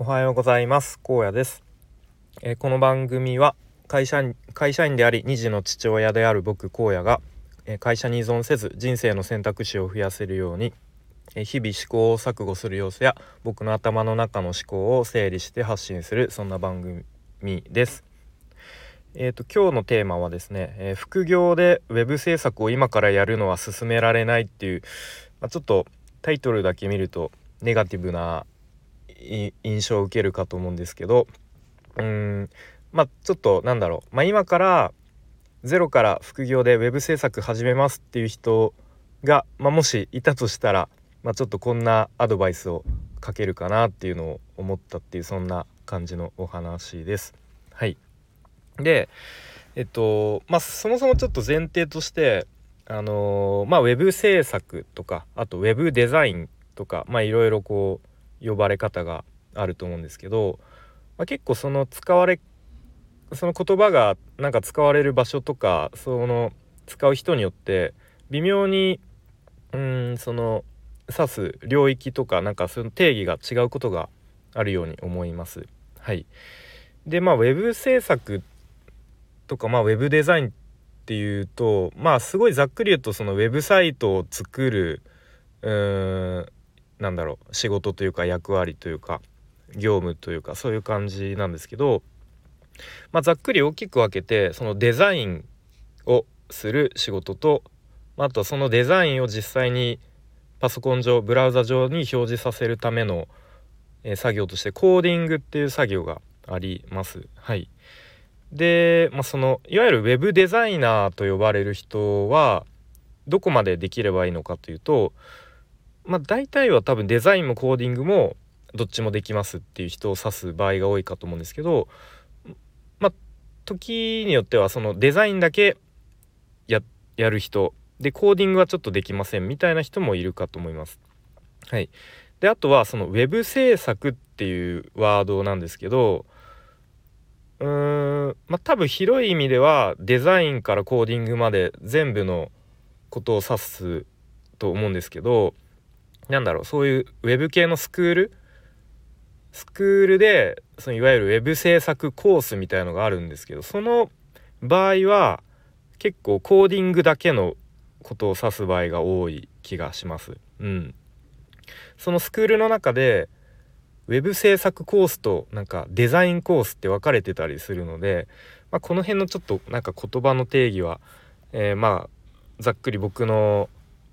おはようございます。荒野です、えー、この番組は会社会社員であり2児の父親である僕荒野が、えー、会社に依存せず人生の選択肢を増やせるように、えー、日々試行錯誤する様子や僕の頭の中の思考を整理して発信するそんな番組です。えーと、今日のテーマはですね、え、副業で web 制作を今からやるのは進められないっていう、まあ、ちょっとタイトルだけ見るとネガティブな印象を受けるかと思うんですけどうんまあちょっとなんだろう、まあ、今からゼロから副業で web 制作始めますっていう人が、まあ、もしいたとしたら、まあ、ちょっとこんなアドバイスをかけるかなっていうのを思ったっていうそんな感じのお話です。はいでえっとまあそもそもちょっと前提としてあのー、まあウェブ制作とかあとウェブデザインとかまあいろいろこう呼ばれ方があると思うんですけど、まあ、結構その使われその言葉がなんか使われる場所とかその使う人によって微妙にうんその指す領域とかなんかその定義が違うことがあるように思います。はい、でまあウェブ制作とかまあウェブデザインっていうとまあすごいざっくり言うとそのウェブサイトを作るうーんなんだろう仕事というか役割というか業務というかそういう感じなんですけど、まあ、ざっくり大きく分けてそのデザインをする仕事とあとはそのデザインを実際にパソコン上ブラウザ上に表示させるための、作業としてコーディングっていう作業があります。はい、で、まあ、そのいわゆるウェブデザイナーと呼ばれる人はどこまでできればいいのかというと、まあ、大体は多分デザインもコーディングもどっちもできますっていう人を指す場合が多いかと思うんですけどまあ時によってはそのデザインだけやる人でコーディングはちょっとできませんみたいな人もいるかと思います。はい、であとはそのウェブ制作っていうワードなんですけどうーんまあ多分広い意味ではデザインからコーディングまで全部のことを指すと思うんですけどなんだろうそういうウェブ系のスクール？スクールでそのいわゆるウェブ制作コースみたいのがあるんですけどその場合は結構コーディングだけのことを指す場合が多い気がします。うん、そのスクールの中でウェブ制作コースとなんかデザインコースって分かれてたりするので、まあ、この辺のちょっとなんか言葉の定義は、えー、まあざっくり僕の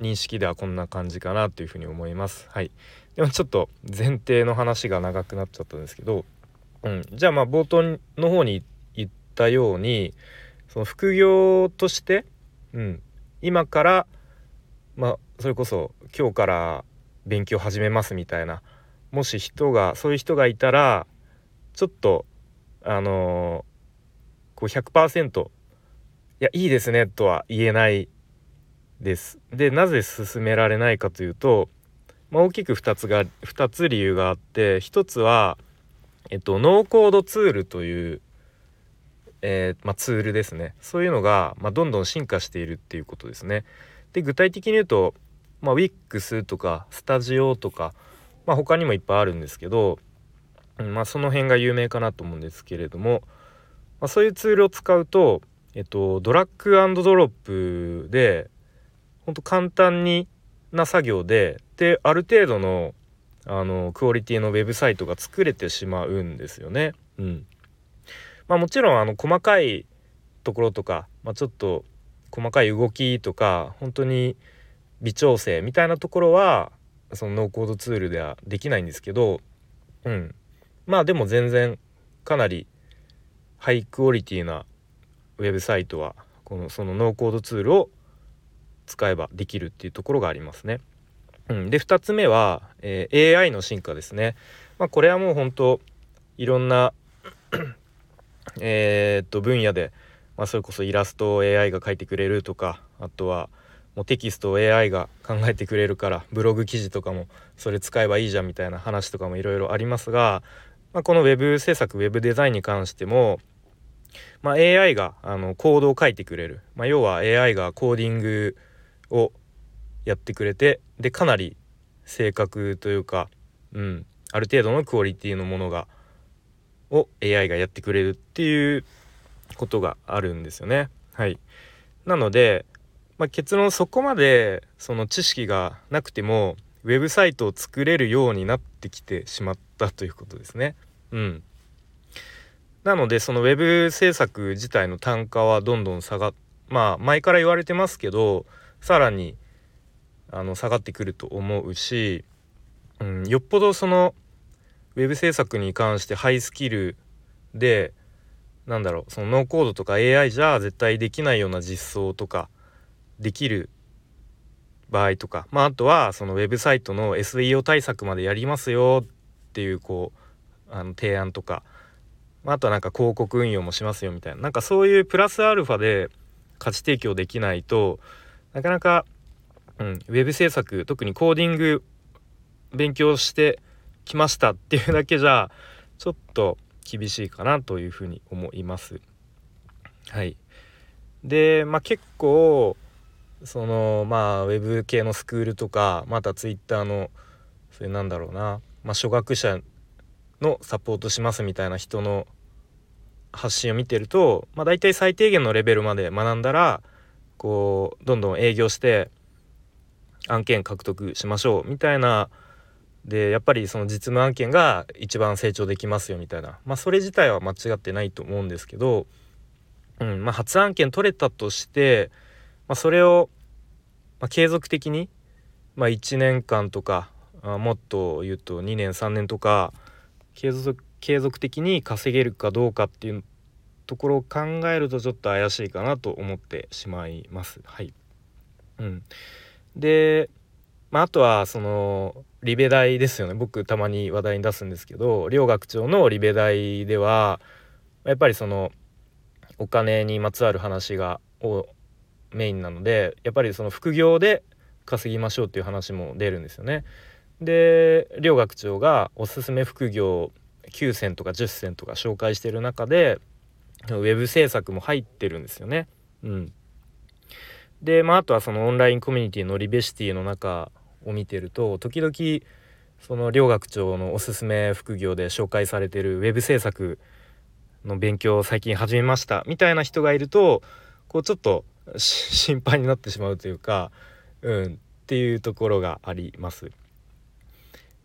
認識ではこんな感じかなというふうに思います。はい、でもちょっと前提の話が長くなっちゃったんですけど、うん、じゃあまあ冒頭の方に言ったようにその副業として、うん、今からまあそれこそ今日から勉強始めますみたいなもし人がそういう人がいたらちょっとあのー、こう100%いやいいですねとは言えないです。でなぜ進められないかというと、まあ、大きく2つが2つ理由があって1つは、えっと、ノーコードツールという、えー、まあ、ツールですねそういうのが、まあ、どんどん進化しているっていうことですね。で具体的に言うと、まあ、WIX とかスタジオとかまあ、他にもいっぱいあるんですけど、まあ、その辺が有名かなと思うんですけれども、まあ、そういうツールを使うと、えっと、ドラッグドロップでほんと簡単にな作業でである程度のあのクオリティのウェブサイトが作れてしまうんですよね。うんまあ、もちろんあの細かいところとか、まあ、ちょっと細かい動きとか本当に微調整みたいなところはそのノーコードツールではできないんですけどうんまあでも全然かなりハイクオリティなウェブサイトはこのそのノーコードツールを使えばできるっていうところがありますね。うん、で2つ目は、えー、AI の進化ですね。まあ、これはもう本当いろんな えっと分野で、まあ、それこそイラストを AI が描いてくれるとかあとはもうテキストを AI が考えてくれるからブログ記事とかもそれ使えばいいじゃんみたいな話とかもいろいろありますが、まあ、この web 制作 web デザインに関しても、まあ、AI があのコードを書いてくれる、まあ、要は AI がコーディングををやってくれてでかなり正確というか、うん、ある程度のクオリティのものがを AI がやってくれるっていうことがあるんですよね。はい、なので、まあ、結論そこまでその知識がなくてもウェブサイトを作れるようになってきてしまったということですね。うん、なのでそのウェブ制作自体の単価はどんどん下がっまあ前から言われてますけどさらにあの下がってくると思うし、うん、よっぽどそのウェブ制作に関してハイスキルでなんだろうそのノーコードとか AI じゃ絶対できないような実装とかできる場合とか、まあ、あとはそのウェブサイトの SEO 対策までやりますよっていうこうあの提案とか、まあ、あとはなんか広告運用もしますよみたいな。なんかそういうプラスアルファで価値提供できないとなかなか、うん、ウェブ制作特にコーディング勉強してきましたっていうだけじゃちょっと厳しいかなというふうに思います。はい、で、まあ、結構そのまあウェブ系のスクールとかまたツイッターのそれなんだろうな、まあ、初学者のサポートしますみたいな人の発信を見てると、まあ、大体最低限のレベルまで学んだらこうどんどん営業して案件獲得しましょうみたいな。でやっぱりその実務案件が一番成長できますよみたいな。まあそれ自体は間違ってないと思うんですけど、うんまあ、初案件取れたとして、まあ、それを、まあ、継続的に、まあ、1年間とかあもっと言うと2年3年とか継続継続的に稼げるかどうかっていうところを考えるとちょっと怪しいかなと思ってしまいます。はいうん、で、まあ、あとはそのリベ大ですよね僕たまに話題に出すんですけど両学長のリベ大ではやっぱりそのお金にまつわる話がをメインなのでやっぱりその副業で稼ぎましょうっていう話も出るんですよね。で両学長がおすすめ副業9選とか10選とか紹介してる中でウェブ制作も入ってるんですよね。うん、で、まあ、あとはそのオンラインコミュニティのリベシティの中を見てると時々その両学長のおすすめ副業で紹介されてるウェブ制作の勉強を最近始めましたみたいな人がいるとこうちょっと心配になってしまうというか、うん、っていうところがあります。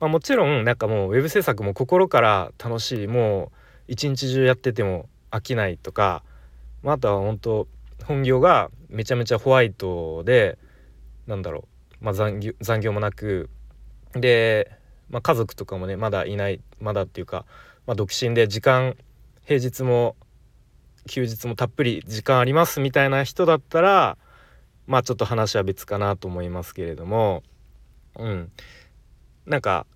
まあ、もちろんなんかもうウェブ制作も心から楽しいもう一日中やってても飽きないとか、まあ、あとは本当本業がめちゃめちゃホワイトでなんだろう、まあ、残業残業もなくで、まあ、家族とかもねまだいないまだっていうか、まあ、独身で時間平日も休日もたっぷり時間ありますみたいな人だったらまあちょっと話は別かなと思いますけれどもうん。なんか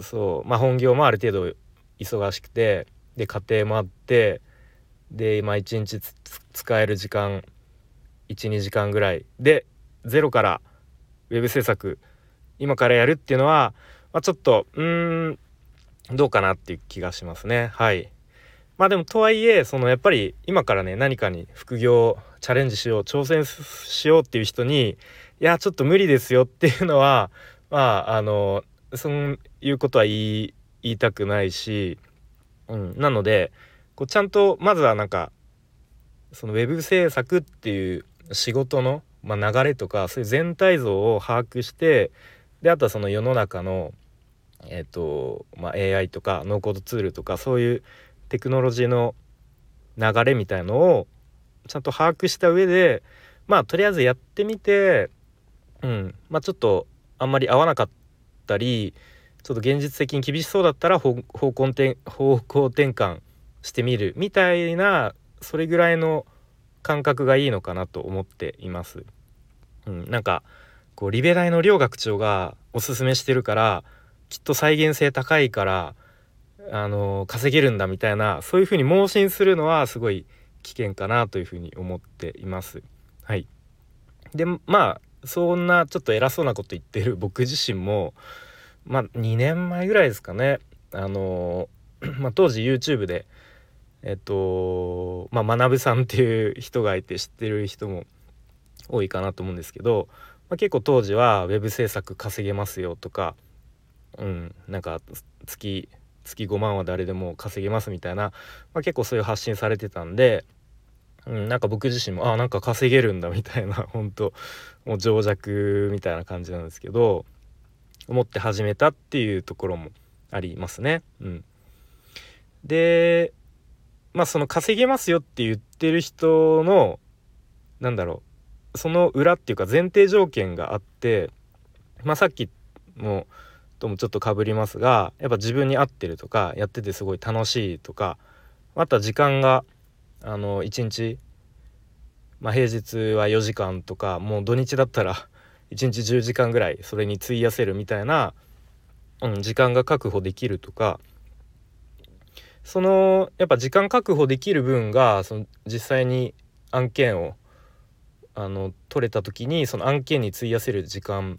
そうまあ本業もある程度忙しくてで家庭もあってでまあ1日使える時間12時間ぐらい。でゼロからウェブ制作今からやるっていうのは、まあ、ちょっとうんどうかなっていう気がしますね。はい。まあでもとはいえそのやっぱり今からね何かに副業チャレンジしよう挑戦しようっていう人にいやちょっと無理ですよっていうのはまああのそういうことは言いたくないし、うん、なのでこうちゃんとまずはなんかそのウェブ制作っていう仕事の、まあ、流れとかそういう全体像を把握してであとはその世の中の、えーとまあ、AI とかノーコードツールとかそういうテクノロジーの流れみたいのをちゃんと把握した上でまあとりあえずやってみて、うん。まあ、ちょっとあんまり合わなかったりちょっと現実的に厳しそうだったら方向転方向転換してみるみたいなそれぐらいの感覚がいいのかなと思っています。うん、なんかこうリベ大の両学長がおすすめしてるからきっと再現性高いからあの稼げるんだみたいなそういうふうに盲信するのはすごい危険かなというふうに思っています。はい、でまあそんなちょっと偉そうなこと言ってる僕自身もまあ2年前ぐらいですかね。あの、まあ、当時 YouTube でえっとまあ学さんっていう人がいて知ってる人も多いかなと思うんですけど、まあ、結構当時はウェブ制作稼げますよとかうんなんか月月5万は誰でも稼げますみたいな、まあ、結構そういう発信されてたんで、うん、なんか僕自身もあなんか稼げるんだみたいな本当もう情弱みたいな感じなんですけど思って始めたっていうところもありますね。うん、でまあその稼げますよって言ってる人のなんだろうその裏っていうか前提条件があってまあさっきもともちょっとかぶりますがやっぱ自分に合ってるとかやっててすごい楽しいとかまた時間があの1日、まあ、平日は4時間とかもう土日だったら1日10時間ぐらいそれに費やせるみたいな、うん、時間が確保できるとかそのやっぱ時間確保できる分がその実際に案件をあの取れた時にその案件に費やせる時間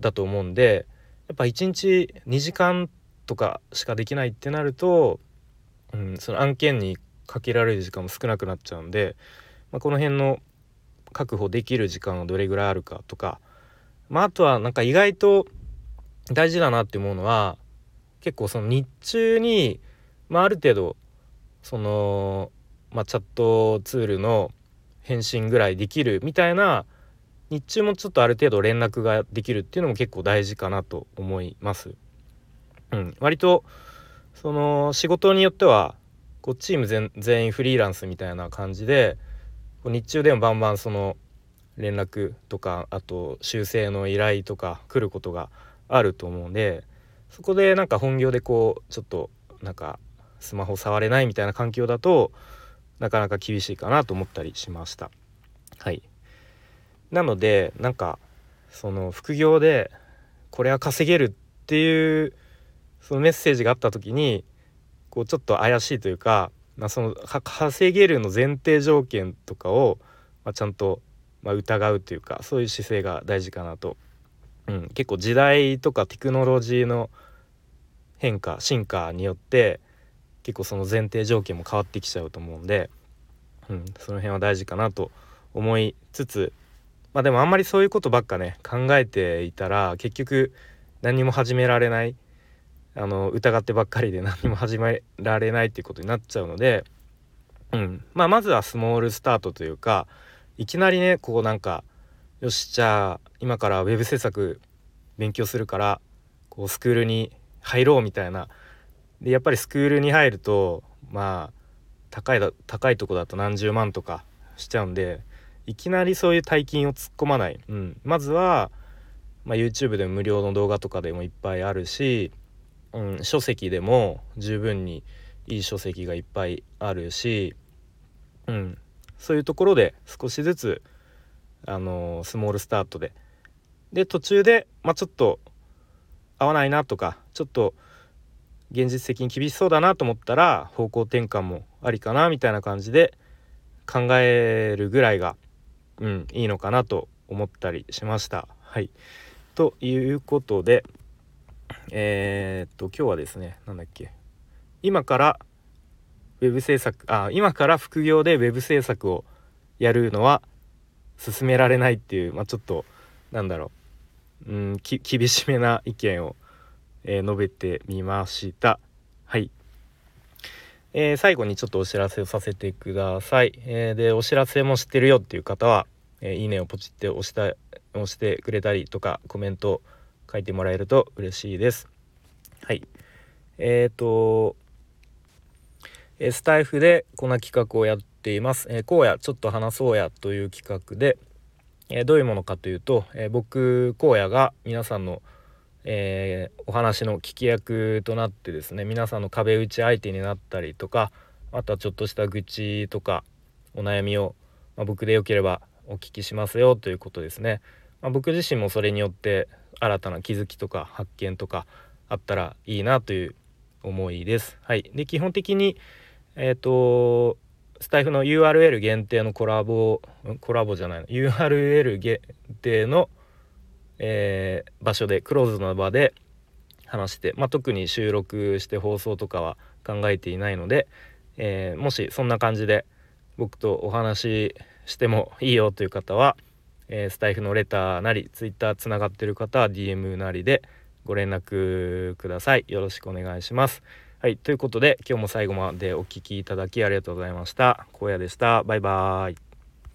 だと思うんでやっぱ1日2時間とかしかできないってなると、うん、その案件にかけられる時間も少なくなっちゃうんで、まあ、この辺の確保できる時間はどれぐらいあるかとか、まあ、あとはなんか意外と大事だなって思うのは結構その日中にまあ、ある程度その、まあ、チャットツールの返信ぐらいできるみたいな日中もちょっとある程度連絡ができるっていうのも結構大事かなと思います。うん、割とその仕事によってはこうチーム全全員フリーランスみたいな感じで日中でもバンバンその連絡とかあと修正の依頼とか来ることがあると思うんでそこでなんか本業でこうちょっとなんかスマホ触れないみたいな環境だとなかなか厳しいかなと思ったりしました。はいなのでなんかその副業でこれは稼げるっていうそのメッセージがあった時にこうちょっと怪しいというか、まあ、その稼げるの前提条件とかを、まあ、ちゃんと、まあ、疑うというかそういう姿勢が大事かなと、うん、結構時代とかテクノロジーの変化進化によって結構その前提条件も変わってきちゃうと思うんで、うん、その辺は大事かなと思いつつまあでもあんまりそういうことばっかね考えていたら結局何も始められないあの疑ってばっかりで 何も始められないっていうことになっちゃうので、うん。まあ、まずはスモールスタートというかいきなりねこうなんかよしじゃあ今からウェブ制作勉強するからこうスクールに入ろうみたいな。でやっぱりスクールに入るとまあ高いだ高いとこだと何十万とかしちゃうんでいきなりそういう大金を突っ込まない、うん、まずは、まあ、YouTube でも無料の動画とかでもいっぱいあるし、うん、書籍でも十分にいい書籍がいっぱいあるし、うん、そういうところで少しずつ、あのー、スモールスタートでで途中で、まあ、ちょっと合わないなとかちょっと現実的に厳しそうだなと思ったら方向転換もありかなみたいな感じで考えるぐらいが、うん、いいのかなと思ったりしました。はいということでえー、っと今日はですね何だっけ今からウェブ制作あ今から副業でウェブ制作をやるのは進められないっていう、まあ、ちょっとなんだろう、うん、厳しめな意見をえー、述べてみました。はい。えー、最後にちょっとお知らせをさせてください。えー、で、お知らせも知ってるよっていう方は、えいいねをポチって押した押してくれたりとか、コメント書いてもらえると嬉しいです。はい。えっ、と、えスタイフでこんな企画をやっています。えー、こうや、ちょっと話そうやという企画で、えどういうものかというと、え僕、荒野が皆さんのえー、お話の聞き役となってですね皆さんの壁打ち相手になったりとかあとはちょっとした愚痴とかお悩みを、まあ、僕でよければお聞きしますよということですね、まあ、僕自身もそれによって新たな気づきとか発見とかあったらいいなという思いです。はい、で基本的にえっ、ー、とスタイフの URL 限定のコラボコラボじゃないの URL 限定のえー、場所でクローズの場で話して、まあ、特に収録して放送とかは考えていないので、えー、もしそんな感じで僕とお話ししてもいいよという方は、えー、スタイフのレターなりツイッターつながってる方は DM なりでご連絡ください。よろしくお願いします。はいということで今日も最後までお聴きいただきありがとうございました。荒野でした。バイバーイ。